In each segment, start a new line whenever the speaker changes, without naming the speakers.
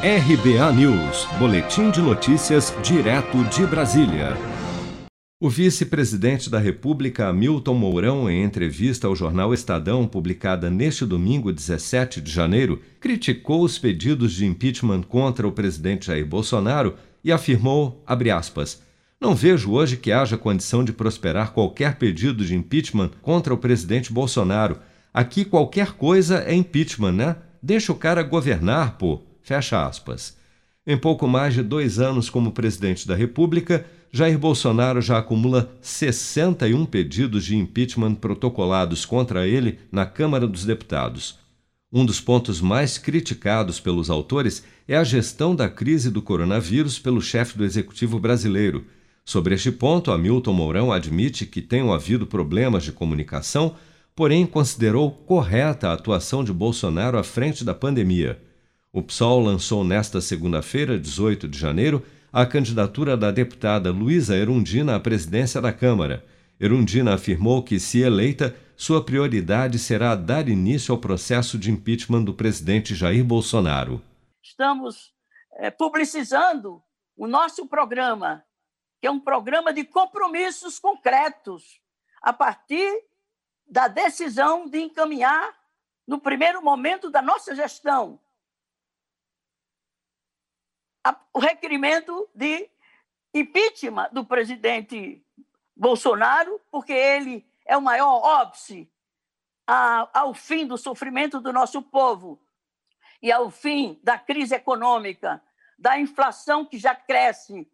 RBA News, Boletim de Notícias, direto de Brasília. O vice-presidente da República, Hamilton Mourão, em entrevista ao jornal Estadão, publicada neste domingo, 17 de janeiro, criticou os pedidos de impeachment contra o presidente Jair Bolsonaro e afirmou, aspas, não vejo hoje que haja condição de prosperar qualquer pedido de impeachment contra o presidente Bolsonaro. Aqui qualquer coisa é impeachment, né? Deixa o cara governar, pô. Fecha aspas. Em pouco mais de dois anos como presidente da República, Jair Bolsonaro já acumula 61 pedidos de impeachment protocolados contra ele na Câmara dos Deputados. Um dos pontos mais criticados pelos autores é a gestão da crise do coronavírus pelo chefe do executivo brasileiro. Sobre este ponto, Hamilton Mourão admite que tenham havido problemas de comunicação, porém considerou correta a atuação de Bolsonaro à frente da pandemia. O PSOL lançou nesta segunda-feira, 18 de janeiro, a candidatura da deputada Luísa Erundina à presidência da Câmara. Erundina afirmou que, se eleita, sua prioridade será dar início ao processo de impeachment do presidente Jair Bolsonaro.
Estamos é, publicizando o nosso programa, que é um programa de compromissos concretos, a partir da decisão de encaminhar, no primeiro momento da nossa gestão, o requerimento de impeachment do presidente Bolsonaro, porque ele é o maior óbice ao fim do sofrimento do nosso povo e ao fim da crise econômica, da inflação que já cresce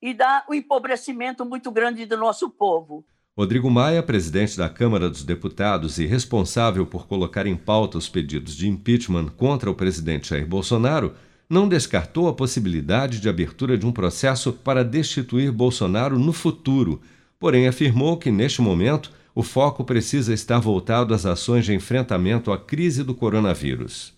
e da o empobrecimento muito grande do nosso povo.
Rodrigo Maia, presidente da Câmara dos Deputados e responsável por colocar em pauta os pedidos de impeachment contra o presidente Jair Bolsonaro, não descartou a possibilidade de abertura de um processo para destituir Bolsonaro no futuro, porém afirmou que, neste momento, o foco precisa estar voltado às ações de enfrentamento à crise do coronavírus.